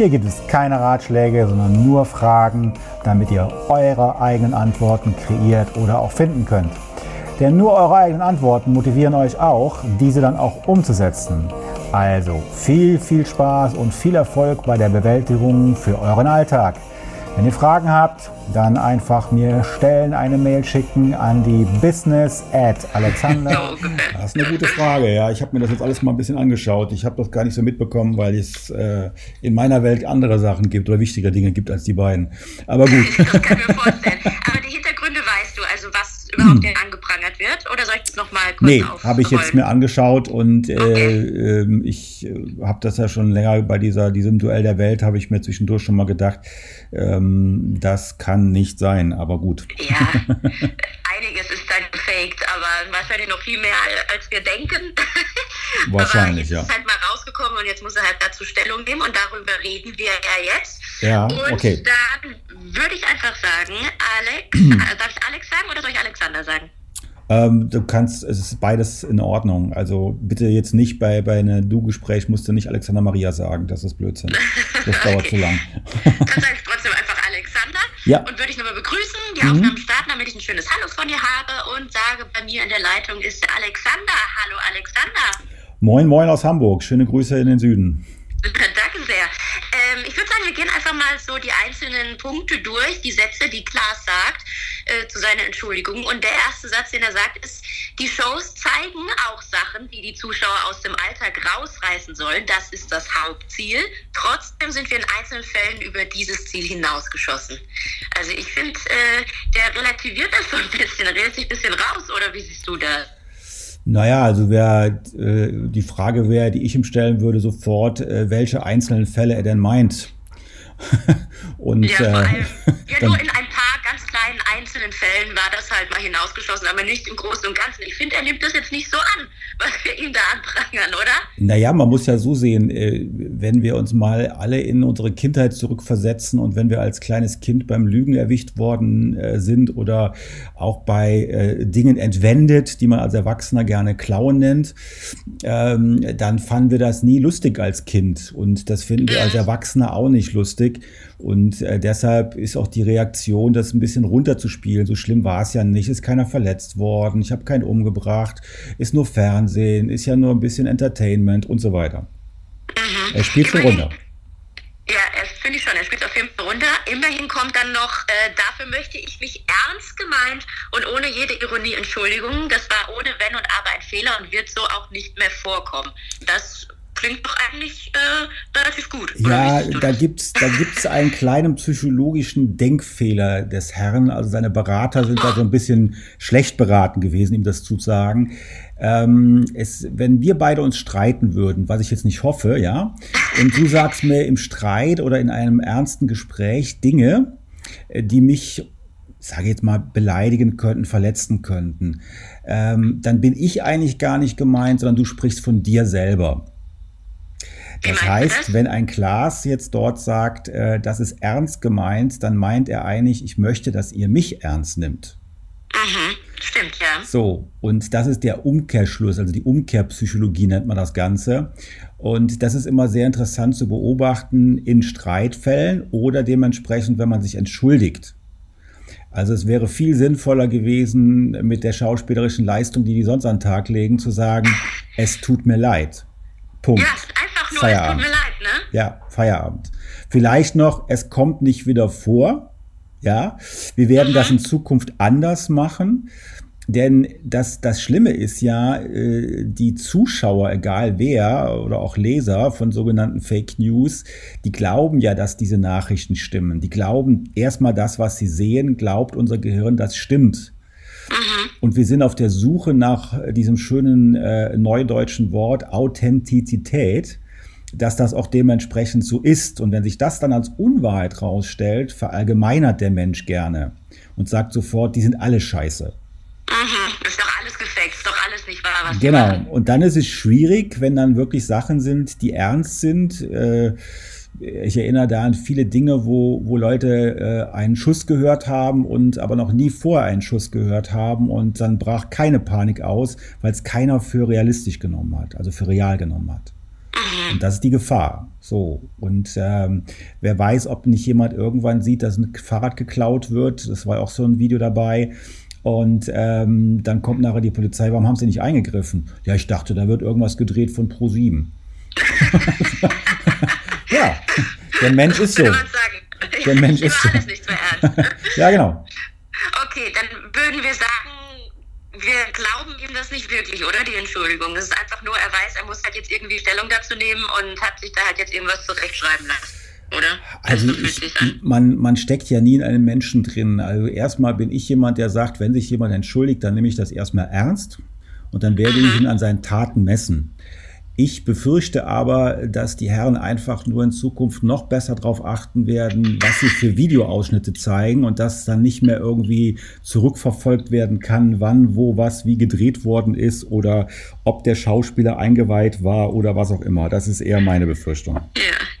Hier gibt es keine Ratschläge, sondern nur Fragen, damit ihr eure eigenen Antworten kreiert oder auch finden könnt. Denn nur eure eigenen Antworten motivieren euch auch, diese dann auch umzusetzen. Also viel, viel Spaß und viel Erfolg bei der Bewältigung für euren Alltag. Wenn ihr Fragen habt, dann einfach mir stellen, eine Mail schicken an die business at Alexander. Das ist eine gute Frage, ja. Ich habe mir das jetzt alles mal ein bisschen angeschaut. Ich habe das gar nicht so mitbekommen, weil es äh, in meiner Welt andere Sachen gibt oder wichtigere Dinge gibt als die beiden. Aber gut. Das kann ich mir vorstellen. Aber die du, also was überhaupt denn angeprangert wird? Oder soll ich das nochmal kurz Nee, habe ich jetzt mir angeschaut und äh, Okay. ähm, ich äh, habe das ja schon länger bei dieser, diesem Duell der Welt, habe ich mir zwischendurch schon mal gedacht, ähm, das kann nicht sein, aber gut. Ja, einiges ist dann gefaked, aber wahrscheinlich noch viel mehr als wir denken. Wahrscheinlich, aber ja. jetzt ist halt mal rausgekommen und jetzt muss er halt dazu Stellung nehmen und darüber reden wir ja jetzt. Ja, und okay. dann würde ich einfach sagen, Alex, darf ich Alex sagen oder soll ich Alexander sagen? Ähm, du kannst, es ist beides in Ordnung. Also bitte jetzt nicht bei, bei einem Du-Gespräch musst du nicht Alexander Maria sagen, das ist Blödsinn. Das dauert zu lang. Dann sage ich trotzdem einfach Alexander Ja. und würde ich nochmal begrüßen, die Mhm. Aufnahmen starten, damit ich ein schönes Hallo von dir habe und sage, bei mir in der Leitung ist der Alexander. Hallo Alexander. Moin, moin aus Hamburg. Schöne Grüße in den Süden. Danke sehr. Ähm, ich würde sagen, wir gehen einfach mal so die einzelnen Punkte durch, die Sätze, die Klaas sagt, äh, zu seiner Entschuldigung. Und der erste Satz, den er sagt, ist, die Shows zeigen auch Sachen, die die Zuschauer aus dem Alltag rausreißen sollen. Das ist das Hauptziel. Trotzdem sind wir in einzelnen Fällen über dieses Ziel hinausgeschossen. Also ich finde, äh, der relativiert das so ein bisschen, redet sich ein bisschen raus, oder wie siehst du das? Naja, also wer äh, die Frage wäre, die ich ihm stellen würde, sofort, äh, welche einzelnen Fälle er denn meint. Und Ja, vor äh, allem, ja, nur in ein paar ganz kleinen einzelnen Fällen war das halt mal hinausgeschossen, aber nicht im Großen und Ganzen. Ich finde, er nimmt das jetzt nicht so an, was wir ihm da anprangern, oder? Naja, man muss ja so sehen, äh, wenn wir uns mal alle in unsere Kindheit zurückversetzen und wenn wir als kleines Kind beim Lügen erwischt worden äh, sind oder auch bei äh, Dingen entwendet, die man als Erwachsener gerne klauen nennt, ähm, dann fanden wir das nie lustig als Kind und das finden wir als Erwachsener auch nicht lustig. Und deshalb ist auch die Reaktion, das ein bisschen runterzuspielen. So schlimm war es ja nicht. Ist keiner verletzt worden. Ich habe keinen umgebracht. Ist nur Fernsehen. Ist ja nur ein bisschen Entertainment und so weiter. Er spielt schon runter. Ja, er finde ich schon, er spielt auf jeden Fall runter. Immerhin kommt dann noch, äh, dafür möchte ich mich ernst gemeint und ohne jede Ironie Entschuldigung. Das war ohne Wenn und Aber ein Fehler und wird so auch nicht mehr vorkommen. Das klingt doch eigentlich äh, relativ gut. Ja, da das? gibt's da gibt's einen kleinen psychologischen Denkfehler des Herrn. Also seine Berater sind da so ein bisschen schlecht beraten gewesen, ihm das zu sagen. Ähm, es, wenn wir beide uns streiten würden, was ich jetzt nicht hoffe, ja, und du sagst mir im Streit oder in einem ernsten Gespräch Dinge, äh, die mich sage jetzt mal, beleidigen könnten, verletzen könnten, ähm, dann bin ich eigentlich gar nicht gemeint, sondern du sprichst von dir selber. Wie Das heißt, das? wenn ein Klaas jetzt dort sagt, äh, das ist ernst gemeint, dann meint er eigentlich, ich möchte, dass ihr mich ernst nimmt. Mhm, stimmt, ja. So, und das ist der Umkehrschluss, also die Umkehrpsychologie nennt man das Ganze. Und das ist immer sehr interessant zu beobachten in Streitfällen oder dementsprechend, wenn man sich entschuldigt. Also es wäre viel sinnvoller gewesen, mit der schauspielerischen Leistung, die die sonst an den Tag legen, zu sagen, es tut mir leid. Punkt. Ja, Feierabend. es tut mir leid, ne? Ja, Feierabend. Vielleicht noch, es kommt nicht wieder vor. Ja, wir werden das in Zukunft anders machen. Denn das, das Schlimme ist ja, äh, die Zuschauer, egal wer oder auch Leser von sogenannten Fake News, die glauben ja, dass diese Nachrichten stimmen. Die glauben erstmal das, was sie sehen, glaubt unser Gehirn, das stimmt. Und wir sind auf der Suche nach diesem schönen äh, neudeutschen Wort Authentizität. Dass das auch dementsprechend so ist. Und wenn sich das dann als Unwahrheit rausstellt, verallgemeinert der Mensch gerne und sagt sofort, die sind alle scheiße. Mhm, ist doch alles gefaked, ist doch alles nicht wahr. Was genau, und dann ist es schwierig, wenn dann wirklich Sachen sind, die ernst sind. Äh, ich erinnere da an viele Dinge, wo, wo Leute äh, einen Schuss gehört haben und aber noch nie vorher einen Schuss gehört haben und dann brach keine Panik aus, weil es keiner für realistisch genommen hat, also für real genommen hat. Und das ist die Gefahr. So. Und ähm, wer weiß, ob nicht jemand irgendwann sieht, dass ein Fahrrad geklaut wird. Das war auch so ein Video dabei. Und ähm, dann kommt nachher die Polizei, warum haben sie nicht eingegriffen? Ja, ich dachte, da wird irgendwas gedreht von Pro7. ja, der Mensch ist so. Der Mensch ist so. ja, genau. Okay, dann würden wir sagen, wir glauben ihm das nicht wirklich, oder? Die Entschuldigung. Es ist einfach nur, er weiß, er muss halt jetzt irgendwie Stellung dazu nehmen und hat sich da halt jetzt irgendwas zurechtschreiben lassen. Oder? Also ich, man, man steckt ja nie in einem Menschen drin. Also erstmal bin ich jemand, der sagt, wenn sich jemand entschuldigt, dann nehme ich das erstmal ernst und dann werde mhm. ich ihn an seinen Taten messen. Ich befürchte aber, dass die Herren einfach nur in Zukunft noch besser darauf achten werden, was sie für Videoausschnitte zeigen und dass dann nicht mehr irgendwie zurückverfolgt werden kann, wann, wo, was, wie gedreht worden ist oder ob der Schauspieler eingeweiht war oder was auch immer. Das ist eher meine Befürchtung. Ja,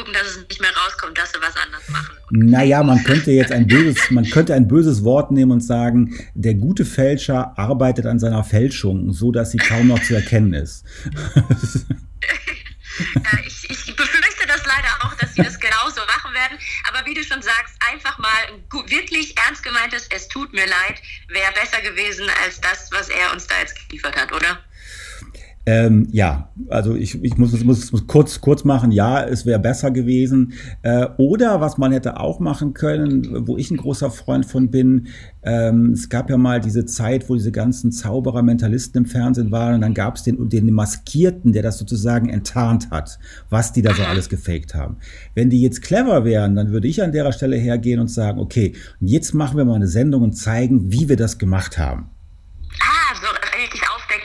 gucken, dass es nicht mehr rauskommt, dass sie was anderes machen. Naja, man könnte jetzt ein böses, man könnte ein böses Wort nehmen und sagen, der gute Fälscher arbeitet an seiner Fälschung, so dass sie kaum noch zu erkennen ist. ja, ich, ich befürchte das leider auch, dass sie das genauso machen werden. Aber wie du schon sagst, einfach mal wirklich ernst gemeintes, es tut mir leid, wäre besser gewesen als das, was er uns da jetzt geliefert hat, oder? Ähm, ja, also ich, ich muss es muss, muss kurz, kurz machen. Ja, es wäre besser gewesen. Äh, oder was man hätte auch machen können, wo ich ein großer Freund von bin, ähm, es gab ja mal diese Zeit, wo diese ganzen Zauberer, Mentalisten im Fernsehen waren und dann gab es den, den Maskierten, der das sozusagen enttarnt hat, was die da so alles gefaked haben. Wenn die jetzt clever wären, dann würde ich an der Stelle hergehen und sagen, okay, jetzt machen wir mal eine Sendung und zeigen, wie wir das gemacht haben.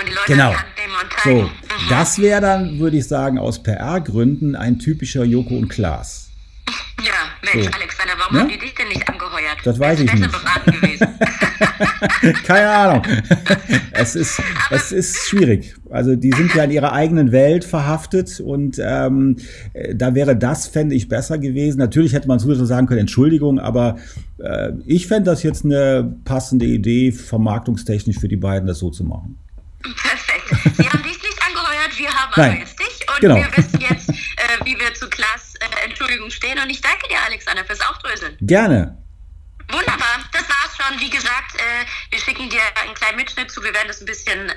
Und die Leute genau. So, mhm. das wäre dann, würde ich sagen, aus PR-Gründen ein typischer Joko und Klaas. Ja, Mensch, so. Alexander, warum ja? haben die dich denn nicht angeheuert? Das weiß ich nicht. Keine Ahnung. es, ist, es ist schwierig. Also die sind ja in ihrer eigenen Welt verhaftet und ähm, da wäre das, fände ich, besser gewesen. Natürlich hätte man zusätzlich sagen können, Entschuldigung, aber äh, ich fände das jetzt eine passende Idee, vermarktungstechnisch für die beiden das so zu machen. Sie haben dich nicht angeheuert, wir haben Nein. aber jetzt dich und genau. wir wissen jetzt, äh, wie wir zu Klaas äh, Entschuldigung stehen und ich danke dir, Alexander, fürs Aufdröseln. Gerne. Wunderbar, das war's schon. Wie gesagt, äh, wir schicken dir einen kleinen Mitschnitt zu. Wir werden das ein bisschen äh,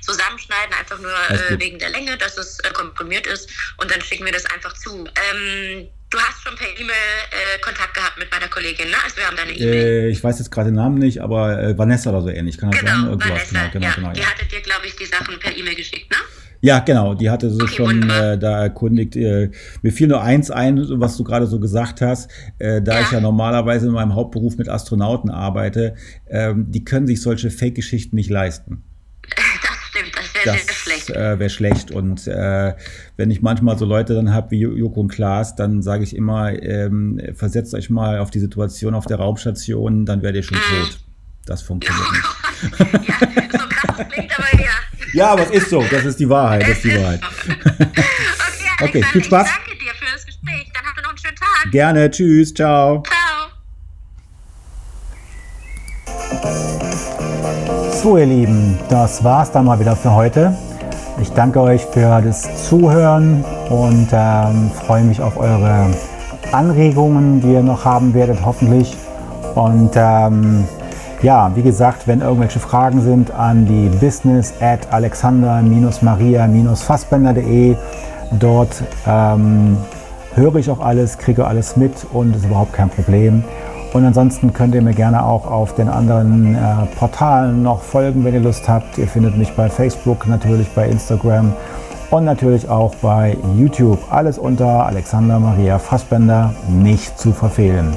zusammenschneiden, einfach nur äh, wegen der Länge, dass es äh, komprimiert ist. Und dann schicken wir das einfach zu. Ähm, du hast schon per E-Mail äh, Kontakt gehabt mit meiner Kollegin, ne? Also wir haben deine E-Mail. Äh, ich weiß jetzt gerade den Namen nicht, aber Vanessa oder so ähnlich. Kann das genau, sein? Irgendwas. Vanessa, genau, genau, ja. genau. Die ja. hattet dir, glaube ich, die Sachen per E-Mail geschickt, ne? Ja, genau, die hatte so okay, schon äh, da erkundigt. Äh, mir fiel nur eins ein, was du gerade so gesagt hast. Äh, da ja. ich ja normalerweise in meinem Hauptberuf mit Astronauten arbeite, ähm, die können sich solche Fake-Geschichten nicht leisten. Das stimmt, das wäre schlecht. Äh, wäre schlecht. Und äh, wenn ich manchmal so Leute dann habe wie Joko und Klaas, dann sage ich immer, ähm, versetzt euch mal auf die Situation auf der Raumstation, dann werdet ihr schon mhm. tot. Das funktioniert nicht. ja, so krass klingt aber ja. Ja, aber es ist so. Das ist die Wahrheit. Das ist die Wahrheit. okay, okay viel Spaß. danke dir für das Gespräch. Dann habt ihr noch einen schönen Tag. Gerne. Tschüss. Ciao. Ciao. So, ihr Lieben, das war's dann mal wieder für heute. Ich danke euch für das Zuhören und ähm, freue mich auf eure Anregungen, die ihr noch haben werdet, hoffentlich. Und ähm, ja, wie gesagt, wenn irgendwelche Fragen sind, an die business at alexander-maria-fassbender.de. Dort ähm, höre ich auch alles, kriege alles mit und ist überhaupt kein Problem. Und ansonsten könnt ihr mir gerne auch auf den anderen äh, Portalen noch folgen, wenn ihr Lust habt. Ihr findet mich bei Facebook, natürlich bei Instagram und natürlich auch bei YouTube. Alles unter Alexander Maria Fassbender, nicht zu verfehlen.